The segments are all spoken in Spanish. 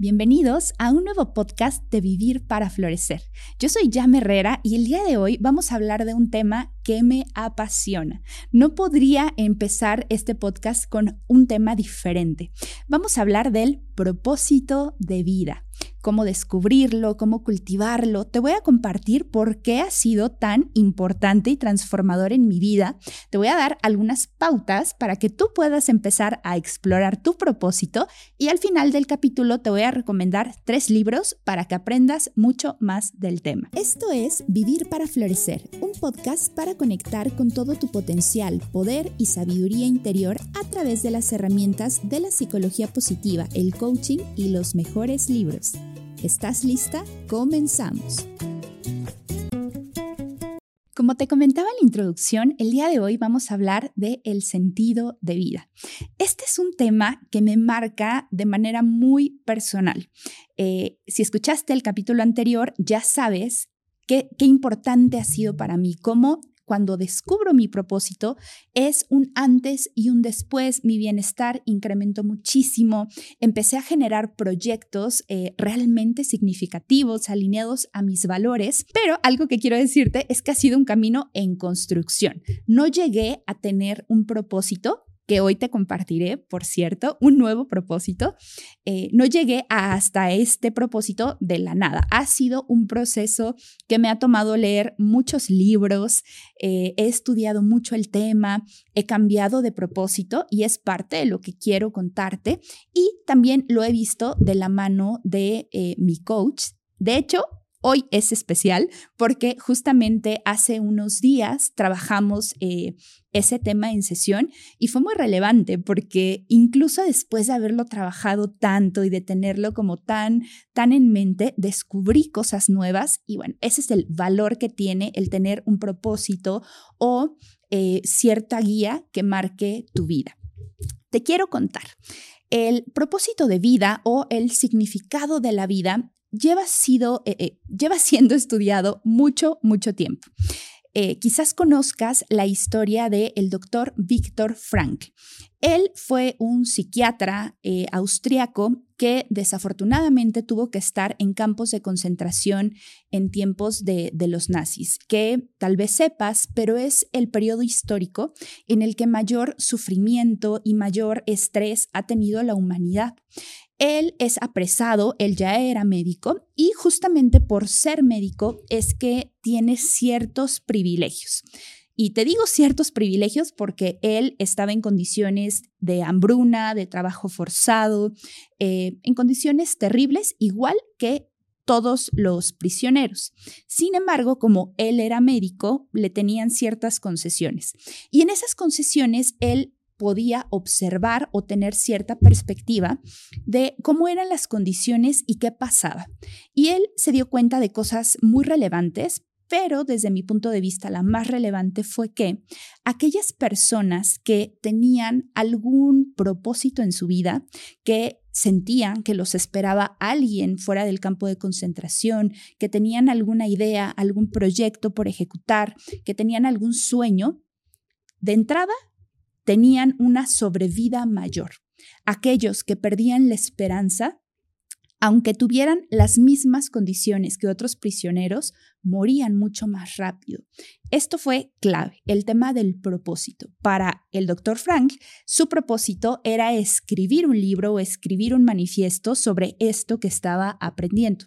Bienvenidos a un nuevo podcast de Vivir para Florecer. Yo soy Jam Herrera y el día de hoy vamos a hablar de un tema que me apasiona. No podría empezar este podcast con un tema diferente. Vamos a hablar del propósito de vida cómo descubrirlo, cómo cultivarlo. Te voy a compartir por qué ha sido tan importante y transformador en mi vida. Te voy a dar algunas pautas para que tú puedas empezar a explorar tu propósito y al final del capítulo te voy a recomendar tres libros para que aprendas mucho más del tema. Esto es Vivir para Florecer, un podcast para conectar con todo tu potencial, poder y sabiduría interior a través de las herramientas de la psicología positiva, el coaching y los mejores libros. ¿Estás lista? Comenzamos. Como te comentaba en la introducción, el día de hoy vamos a hablar de el sentido de vida. Este es un tema que me marca de manera muy personal. Eh, si escuchaste el capítulo anterior, ya sabes qué, qué importante ha sido para mí, cómo cuando descubro mi propósito, es un antes y un después. Mi bienestar incrementó muchísimo. Empecé a generar proyectos eh, realmente significativos, alineados a mis valores. Pero algo que quiero decirte es que ha sido un camino en construcción. No llegué a tener un propósito que hoy te compartiré, por cierto, un nuevo propósito. Eh, no llegué hasta este propósito de la nada. Ha sido un proceso que me ha tomado leer muchos libros, eh, he estudiado mucho el tema, he cambiado de propósito y es parte de lo que quiero contarte. Y también lo he visto de la mano de eh, mi coach. De hecho, Hoy es especial porque justamente hace unos días trabajamos eh, ese tema en sesión y fue muy relevante porque incluso después de haberlo trabajado tanto y de tenerlo como tan, tan en mente, descubrí cosas nuevas y bueno, ese es el valor que tiene el tener un propósito o eh, cierta guía que marque tu vida. Te quiero contar. El propósito de vida o el significado de la vida lleva, sido, eh, eh, lleva siendo estudiado mucho, mucho tiempo. Eh, quizás conozcas la historia del el doctor Viktor Frank. Él fue un psiquiatra austriaco que desafortunadamente tuvo que estar en campos de concentración en tiempos de, de, los nazis, que tal vez sepas, pero es el periodo histórico en el que mayor sufrimiento y mayor estrés ha tenido la humanidad. Él es apresado, él ya era médico y justamente por ser médico es que tiene ciertos privilegios. Y te digo ciertos privilegios porque él estaba en condiciones de hambruna, de trabajo forzado, eh, en condiciones terribles, igual que todos los prisioneros. Sin embargo, como él era médico, le tenían ciertas concesiones. Y en esas concesiones, él podía observar o tener cierta perspectiva de cómo eran las condiciones y qué pasaba. Y él se dio cuenta de cosas muy relevantes, pero desde mi punto de vista la más relevante fue que aquellas personas que tenían algún propósito en su vida, que sentían que los esperaba alguien fuera del campo de concentración, que tenían alguna idea, algún proyecto por ejecutar, que tenían algún sueño, de entrada tenían una sobrevida mayor. Aquellos que perdían la esperanza, aunque tuvieran las mismas condiciones que otros prisioneros, morían mucho más rápido. Esto fue clave, el tema del propósito. Para el doctor Frank, su propósito era escribir un libro o escribir un manifiesto sobre esto que estaba aprendiendo.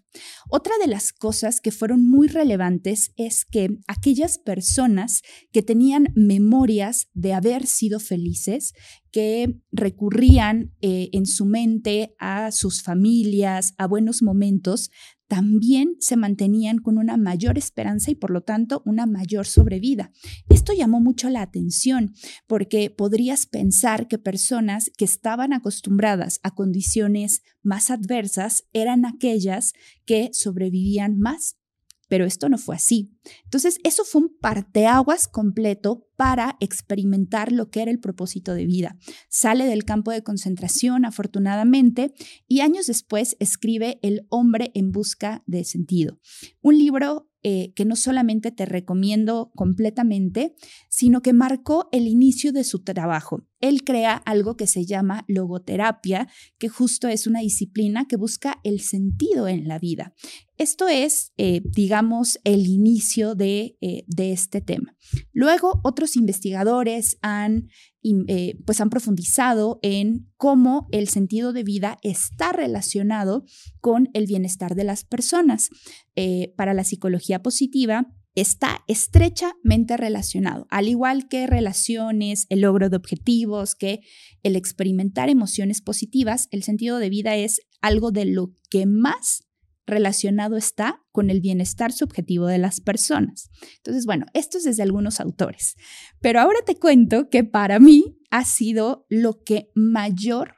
Otra de las cosas que fueron muy relevantes es que aquellas personas que tenían memorias de haber sido felices, que recurrían eh, en su mente a sus familias, a buenos momentos, también se mantenían con una mayor esperanza y por lo tanto una mayor sobrevida. Esto llamó mucho la atención porque podrías pensar que personas que estaban acostumbradas a condiciones más adversas eran aquellas que sobrevivían más pero esto no fue así. Entonces, eso fue un parteaguas completo para experimentar lo que era el propósito de vida. Sale del campo de concentración, afortunadamente, y años después escribe El hombre en busca de sentido, un libro eh, que no solamente te recomiendo completamente, sino que marcó el inicio de su trabajo. Él crea algo que se llama logoterapia, que justo es una disciplina que busca el sentido en la vida. Esto es, eh, digamos, el inicio de, eh, de, este tema. Luego, otros investigadores han, eh, pues han profundizado en cómo el sentido de vida está relacionado con el bienestar de las personas. para la psicología positiva, está estrechamente relacionado, al igual que relaciones, el logro de objetivos, que el experimentar emociones positivas, el sentido de vida es algo de lo que más relacionado está con el bienestar subjetivo de las personas. Entonces, bueno, esto es desde algunos autores, pero ahora te cuento que para mí ha sido lo que mayor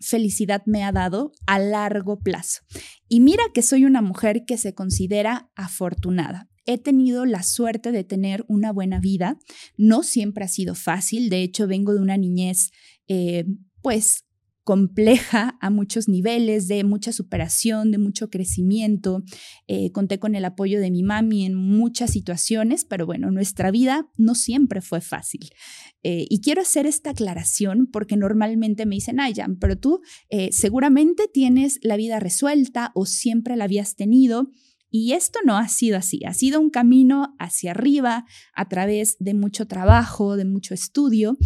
felicidad me ha dado a largo plazo. Y mira que soy una mujer que se considera afortunada. He tenido la suerte de tener una buena vida. No siempre ha sido fácil. De hecho, vengo de una niñez, eh, pues compleja a muchos niveles, de mucha superación, de mucho crecimiento. Eh, conté con el apoyo de mi mami en muchas situaciones, pero bueno, nuestra vida no siempre fue fácil. Eh, y quiero hacer esta aclaración porque normalmente me dicen, ay, pero tú seguramente tienes la vida resuelta o siempre la habías tenido. Y esto no ha sido así, ha sido un camino hacia arriba a través de mucho trabajo, de mucho estudio,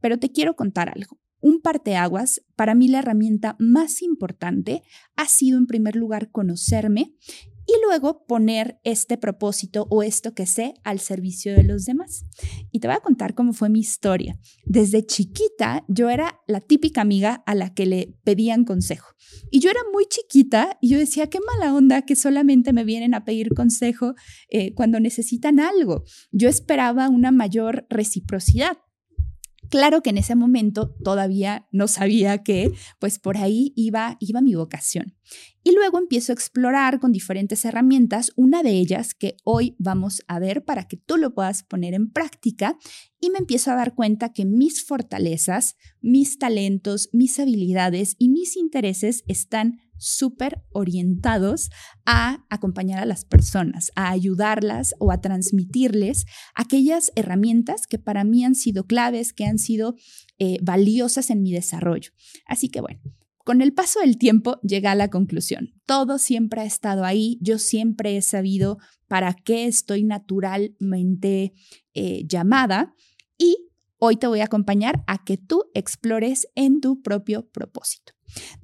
pero te quiero contar algo. Un parteaguas, para mí la herramienta más importante ha sido en primer lugar conocerme y luego poner este propósito o esto que sé al servicio de los demás. Y te voy a contar cómo fue mi historia. Desde chiquita yo era la típica amiga a la que le pedían consejo. Y yo era muy chiquita y yo decía, qué mala onda que solamente me vienen a pedir consejo eh, cuando necesitan algo. Yo esperaba una mayor reciprocidad. Claro que en ese momento todavía no sabía que pues por ahí iba, iba mi vocación. Y luego empiezo a explorar con diferentes herramientas, una de ellas que hoy vamos a ver para que tú lo puedas poner en práctica y me empiezo a dar cuenta que mis fortalezas, mis talentos, mis habilidades y mis intereses están súper orientados a acompañar a las personas, a ayudarlas o a transmitirles aquellas herramientas que para mí han sido claves, que han sido eh, valiosas en mi desarrollo. Así que bueno. Con el paso del tiempo llega a la conclusión. Todo siempre ha estado ahí. Yo siempre he sabido para qué estoy naturalmente eh, llamada y hoy te voy a acompañar a que tú explores en tu propio propósito.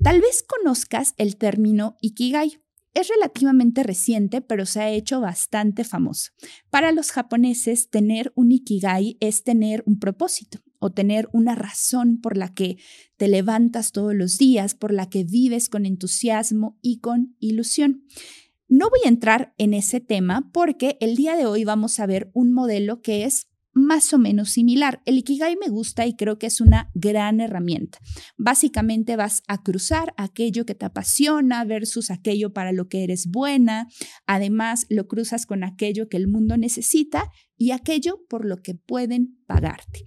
Tal vez conozcas el término Ikigai. Es relativamente reciente, pero se ha hecho bastante famoso. Para los japoneses, tener un Ikigai es tener un propósito o tener una razón por la que te levantas todos los días, por la que vives con entusiasmo y con ilusión. No voy a entrar en ese tema porque el día de hoy vamos a ver un modelo que es más o menos similar. El Ikigai me gusta y creo que es una gran herramienta. Básicamente vas a cruzar aquello que te apasiona versus aquello para lo que eres buena. Además, lo cruzas con aquello que el mundo necesita y aquello por lo que pueden pagarte.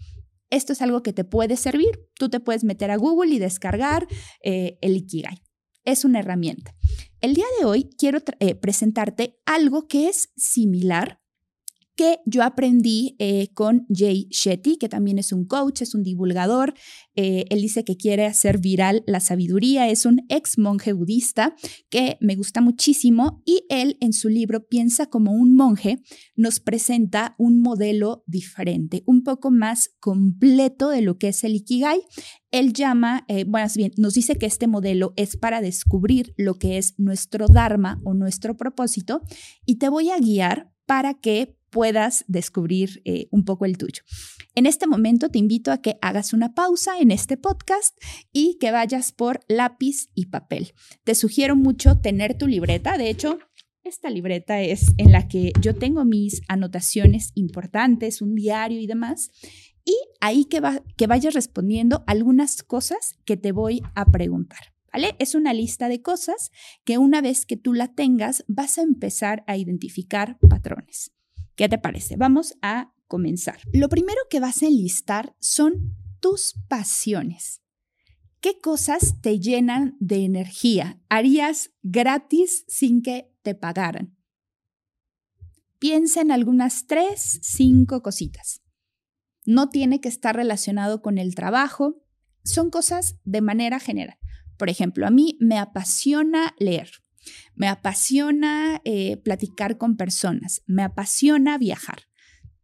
Esto es algo que te puede servir. Tú te puedes meter a Google y descargar eh, el Ikigai. Es una herramienta. El día de hoy quiero eh, presentarte algo que es similar que yo aprendí eh, con Jay Shetty, que también es un coach, es un divulgador. Eh, él dice que quiere hacer viral la sabiduría, es un ex monje budista que me gusta muchísimo y él en su libro Piensa como un monje nos presenta un modelo diferente, un poco más completo de lo que es el Ikigai. Él llama, eh, bueno, bien, nos dice que este modelo es para descubrir lo que es nuestro Dharma o nuestro propósito y te voy a guiar para que puedas descubrir eh, un poco el tuyo. En este momento te invito a que hagas una pausa en este podcast y que vayas por lápiz y papel. Te sugiero mucho tener tu libreta. De hecho, esta libreta es en la que yo tengo mis anotaciones importantes, un diario y demás. Y ahí que, que vayas respondiendo algunas cosas que te voy a preguntar. ¿Vale? Es una lista de cosas que una vez que tú la tengas vas a empezar a identificar patrones. ¿Qué te parece? Vamos a comenzar. Lo primero que vas a enlistar son tus pasiones. ¿Qué cosas te llenan de energía? ¿Harías gratis sin que te pagaran? Piensa en algunas tres, cinco cositas. No tiene que estar relacionado con el trabajo, son cosas de manera general. Por ejemplo, a mí me apasiona leer, me apasiona eh, platicar con personas, me apasiona viajar.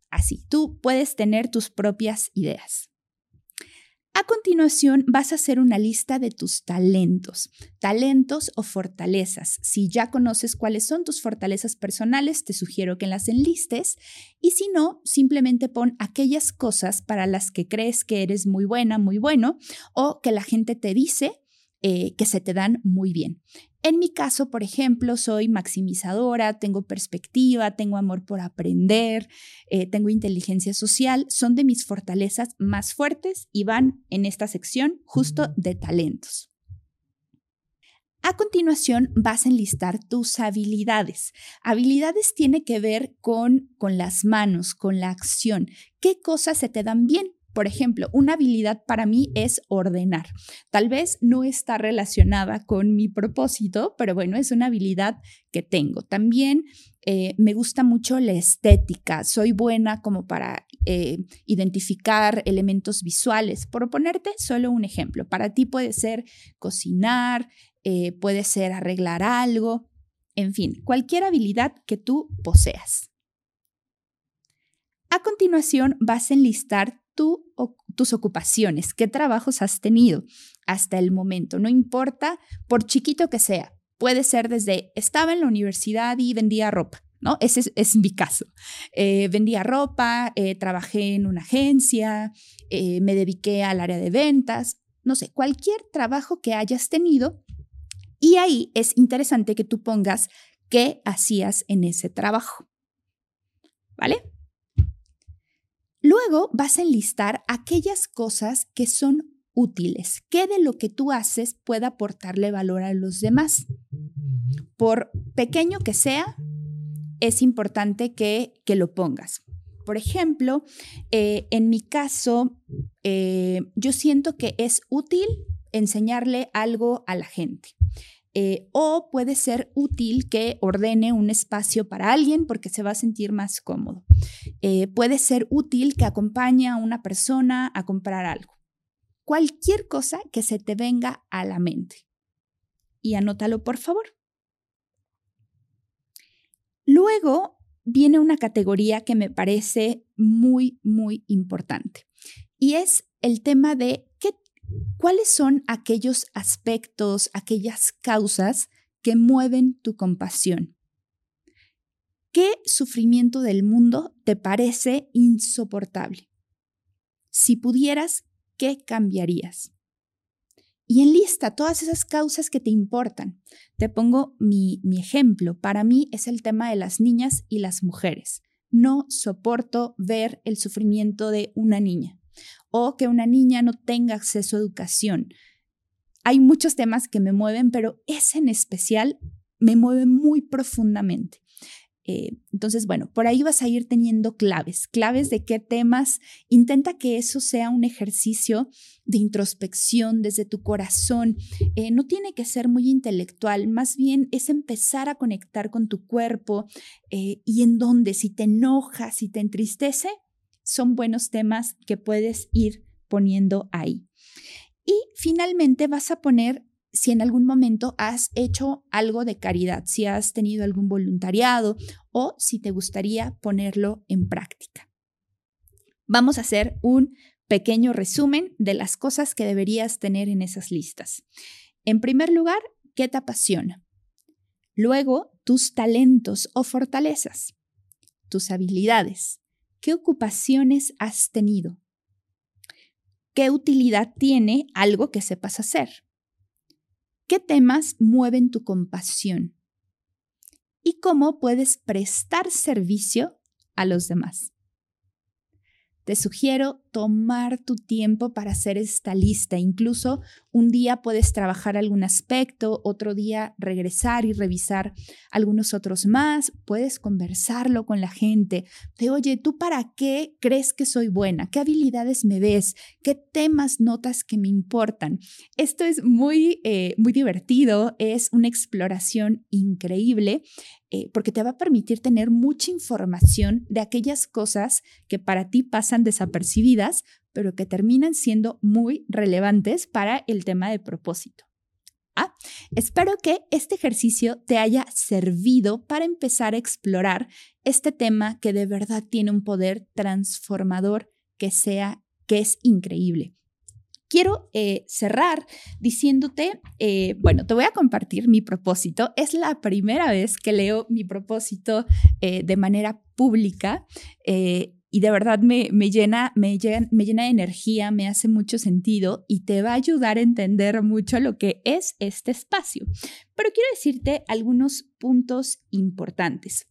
Así, tú puedes tener tus propias ideas. A continuación, vas a hacer una lista de tus talentos, talentos o fortalezas. Si ya conoces cuáles son tus fortalezas personales, te sugiero que las enlistes y si no, simplemente pon aquellas cosas para las que crees que eres muy buena, muy bueno o que la gente te dice eh, que se te dan muy bien. En mi caso, por ejemplo, soy maximizadora, tengo perspectiva, tengo amor por aprender, eh, tengo inteligencia social, son de mis fortalezas más fuertes y van en esta sección justo de talentos. A continuación vas a enlistar tus habilidades. Habilidades tiene que ver con, con las manos, con la acción. ¿Qué cosas se te dan bien? Por ejemplo, una habilidad para mí es ordenar. Tal vez no está relacionada con mi propósito, pero bueno, es una habilidad que tengo. También eh, me gusta mucho la estética. Soy buena como para eh, identificar elementos visuales. Por ponerte solo un ejemplo, para ti puede ser cocinar, eh, puede ser arreglar algo, en fin, cualquier habilidad que tú poseas. A continuación vas a enlistar o tus ocupaciones, qué trabajos has tenido hasta el momento, no importa por chiquito que sea. Puede ser desde estaba en la universidad y vendía ropa, ¿no? Ese es, mi caso. Eh, vendía ropa, eh, trabajé en una agencia, eh, me dediqué al área de ventas, no sé, cualquier trabajo que hayas tenido. Y ahí es interesante que tú pongas qué hacías en ese trabajo. ¿Vale? Luego vas a enlistar aquellas cosas que son útiles, que de lo que tú haces pueda aportarle valor a los demás. Por pequeño que sea, es importante que, lo pongas. Por ejemplo, eh, en mi caso, eh, yo siento que es útil enseñarle algo a la gente. Eh, o puede ser útil que ordene un espacio para alguien porque se va a sentir más cómodo. Eh, puede ser útil que acompañe a una persona a comprar algo. Cualquier cosa que se te venga a la mente. Y anótalo, por favor. Luego viene una categoría que me parece muy, muy importante. Y es el tema de ¿Cuáles son aquellos aspectos, aquellas causas que mueven tu compasión? ¿Qué sufrimiento del mundo te parece insoportable? Si pudieras, ¿qué cambiarías? Y enlista todas esas causas que te importan. Te pongo mi, mi, ejemplo. Para mí es el tema de las niñas y las mujeres. No soporto ver el sufrimiento de una niña o que una niña no tenga acceso a educación. Hay muchos temas que me mueven, pero ese en especial me mueve muy profundamente. Eh, entonces, bueno, por ahí vas a ir teniendo claves, claves de qué temas. Intenta que eso sea un ejercicio de introspección desde tu corazón. Eh, no tiene que ser muy intelectual, más bien es empezar a conectar con tu cuerpo eh, y en donde si te enoja, si te entristece, son buenos temas que puedes ir poniendo ahí. Y finalmente vas a poner si en algún momento has hecho algo de caridad, si has tenido algún voluntariado o si te gustaría ponerlo en práctica. Vamos a hacer un pequeño resumen de las cosas que deberías tener en esas listas. En primer lugar, ¿qué te apasiona? Luego, tus talentos o fortalezas, tus habilidades, ¿Qué ocupaciones has tenido? ¿Qué utilidad tiene algo que sepas hacer? ¿Qué temas mueven tu compasión? ¿Y cómo puedes prestar servicio a los demás? Te sugiero tomar tu tiempo para hacer esta lista. Incluso un día puedes trabajar algún aspecto, otro día regresar y revisar algunos otros más. Puedes conversarlo con la gente. De, oye, ¿tú para qué crees que soy buena? ¿Qué habilidades me ves? ¿Qué temas notas que me importan? Esto es muy, eh, muy divertido. Es una exploración increíble eh, porque te va a permitir tener mucha información de aquellas cosas que para ti pasan desapercibidas, pero que terminan siendo muy relevantes para el tema de propósito. Espero que este ejercicio te haya servido para empezar a explorar este tema que de verdad tiene un poder transformador que sea que es increíble quiero eh, cerrar diciéndote, eh, bueno, te voy a compartir mi propósito. Es la primera vez que leo mi propósito eh, de manera pública y de verdad me, llena, me, me llena de energía, me hace mucho sentido y te va a ayudar a entender mucho lo que es este espacio. Pero quiero decirte algunos puntos importantes.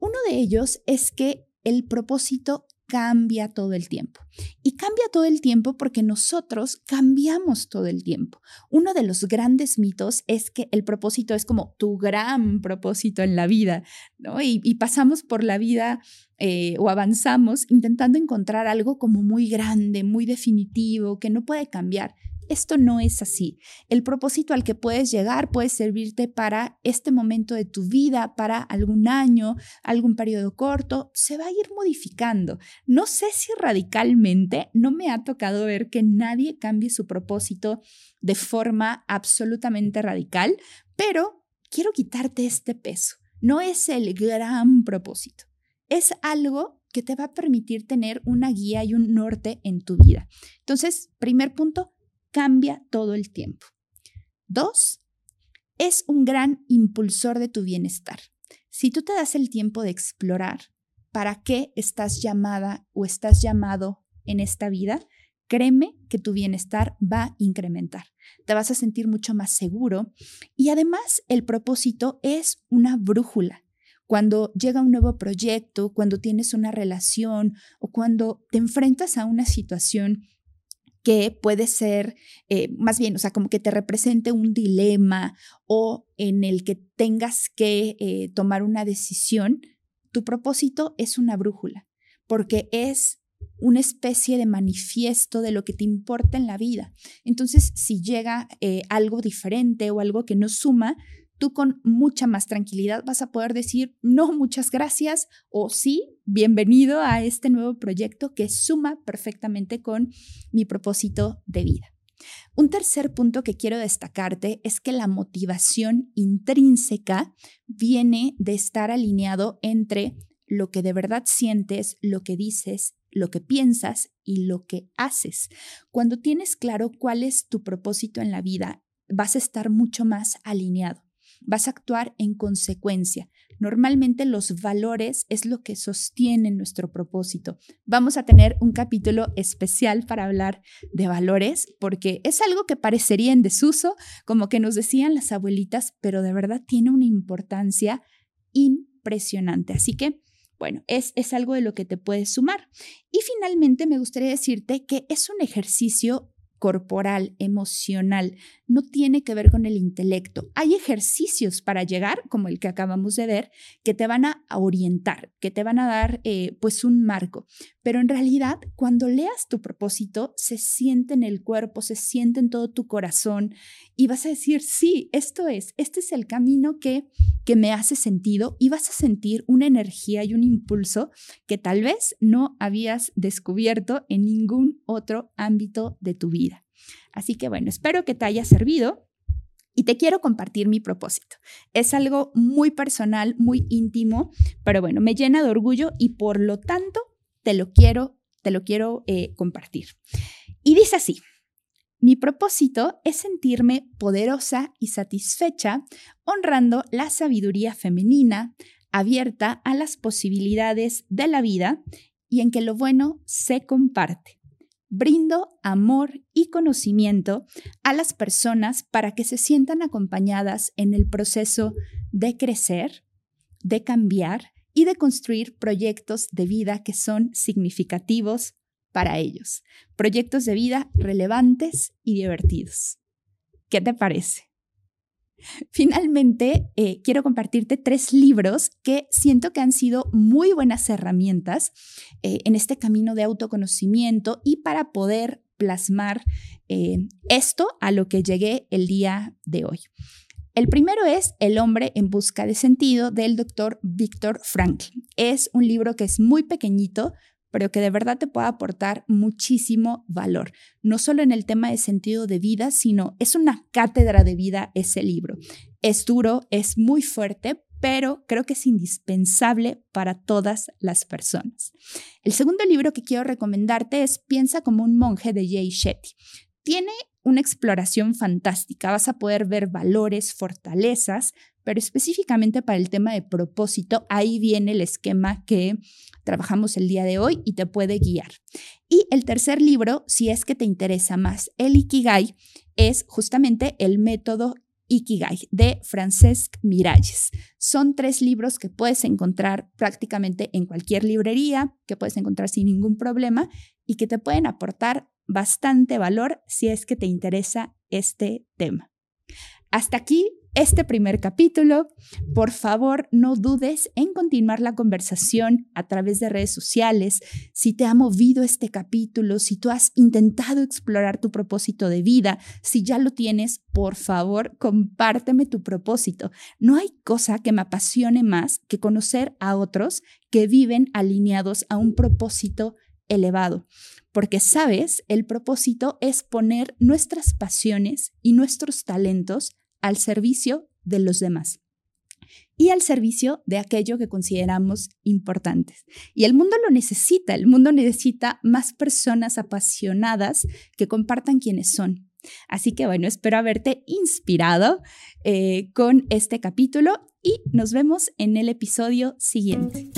Uno de ellos es que el propósito cambia todo el tiempo. Y cambia todo el tiempo porque nosotros cambiamos todo el tiempo. Uno de los grandes mitos es que el propósito es como tu gran propósito en la vida, ¿no? Y, pasamos por la vida eh, o avanzamos intentando encontrar algo como muy grande, muy definitivo, que no puede cambiar. Esto no es así. El propósito al que puedes llegar puede servirte para este momento de tu vida, para algún año, algún periodo corto, se va a ir modificando. No sé si radicalmente, no me ha tocado ver que nadie cambie su propósito de forma absolutamente radical, pero quiero quitarte este peso. No es el gran propósito. Es algo que te va a permitir tener una guía y un norte en tu vida. Entonces, primer punto, cambia todo el tiempo. Dos, es un gran impulsor de tu bienestar. Si tú te das el tiempo de explorar para qué estás llamada o estás llamado en esta vida, créeme que tu bienestar va a incrementar. Te vas a sentir mucho más seguro y además el propósito es una brújula. Cuando llega un nuevo proyecto, cuando tienes una relación o cuando te enfrentas a una situación que puede ser eh, más bien, o sea, como que te represente un dilema o en el que tengas que eh, tomar una decisión, tu propósito es una brújula, porque es una especie de manifiesto de lo que te importa en la vida. Entonces, si llega eh, algo diferente o algo que no suma, tú con mucha más tranquilidad vas a poder decir, no, muchas gracias o sí, bienvenido a este nuevo proyecto que suma perfectamente con mi propósito de vida. Un tercer punto que quiero destacarte es que la motivación intrínseca viene de estar alineado entre lo que de verdad sientes, lo que dices, lo que piensas y lo que haces. Cuando tienes claro cuál es tu propósito en la vida, vas a estar mucho más alineado vas a actuar en consecuencia. Normalmente los valores es lo que sostiene nuestro propósito. Vamos a tener un capítulo especial para hablar de valores porque es algo que parecería en desuso, como que nos decían las abuelitas, pero de verdad tiene una importancia impresionante. Así que... Bueno, es, es, algo de lo que te puedes sumar. Y finalmente me gustaría decirte que es un ejercicio corporal, emocional, no tiene que ver con el intelecto. Hay ejercicios para llegar, como el que acabamos de ver, que te van a orientar, que te van a dar eh, pues un marco. Pero en realidad, cuando leas tu propósito, se siente en el cuerpo, se siente en todo tu corazón y vas a decir, sí, esto es, este es el camino que, que me hace sentido y vas a sentir una energía y un impulso que tal vez no habías descubierto en ningún otro ámbito de tu vida. Así que bueno, espero que te haya servido. Y te quiero compartir mi propósito. Es algo muy personal, muy íntimo, pero bueno, me llena de orgullo y por lo tanto te lo quiero, te lo quiero eh, compartir. Y dice así, mi propósito es sentirme poderosa y satisfecha, honrando la sabiduría femenina, abierta a las posibilidades de la vida y en que lo bueno se comparte brindo amor y conocimiento a las personas para que se sientan acompañadas en el proceso de crecer, de cambiar y de construir proyectos de vida que son significativos para ellos. Proyectos de vida relevantes y divertidos. ¿Qué te parece? Finalmente, eh, quiero compartirte tres libros que siento que han sido muy buenas herramientas eh, en este camino de autoconocimiento y para poder plasmar eh, esto a lo que llegué el día de hoy. El primero es El hombre en busca de sentido del doctor Víctor Frankl. Es un libro que es muy pequeñito, pero que de verdad te puede aportar muchísimo valor, no solo en el tema de sentido de vida, sino es una cátedra de vida ese libro. Es duro, es muy fuerte, pero creo que es indispensable para todas las personas. El segundo libro que quiero recomendarte es Piensa como un monje de Jay Shetty. Tiene una exploración fantástica, vas a poder ver valores, fortalezas, pero específicamente para el tema de propósito, ahí viene el esquema que trabajamos el día de hoy y te puede guiar. Y el tercer libro, si es que te interesa más el Ikigai, es justamente el método Ikigai de Francesc Miralles. Son tres libros que puedes encontrar prácticamente en cualquier librería, que puedes encontrar sin ningún problema y que te pueden aportar bastante valor si es que te interesa este tema. Hasta aquí este primer capítulo. Por favor, no dudes en continuar la conversación a través de redes sociales. Si te ha movido este capítulo, si tú has intentado explorar tu propósito de vida, si ya lo tienes, por favor, compárteme tu propósito. No hay cosa que me apasione más que conocer a otros que viven alineados a un propósito elevado. Porque, sabes, el propósito es poner nuestras pasiones y nuestros talentos al servicio de los demás y al servicio de aquello que consideramos importantes. Y el mundo lo necesita, el mundo necesita más personas apasionadas que compartan quienes son. Así que bueno, espero haberte inspirado eh, con este capítulo y nos vemos en el episodio siguiente.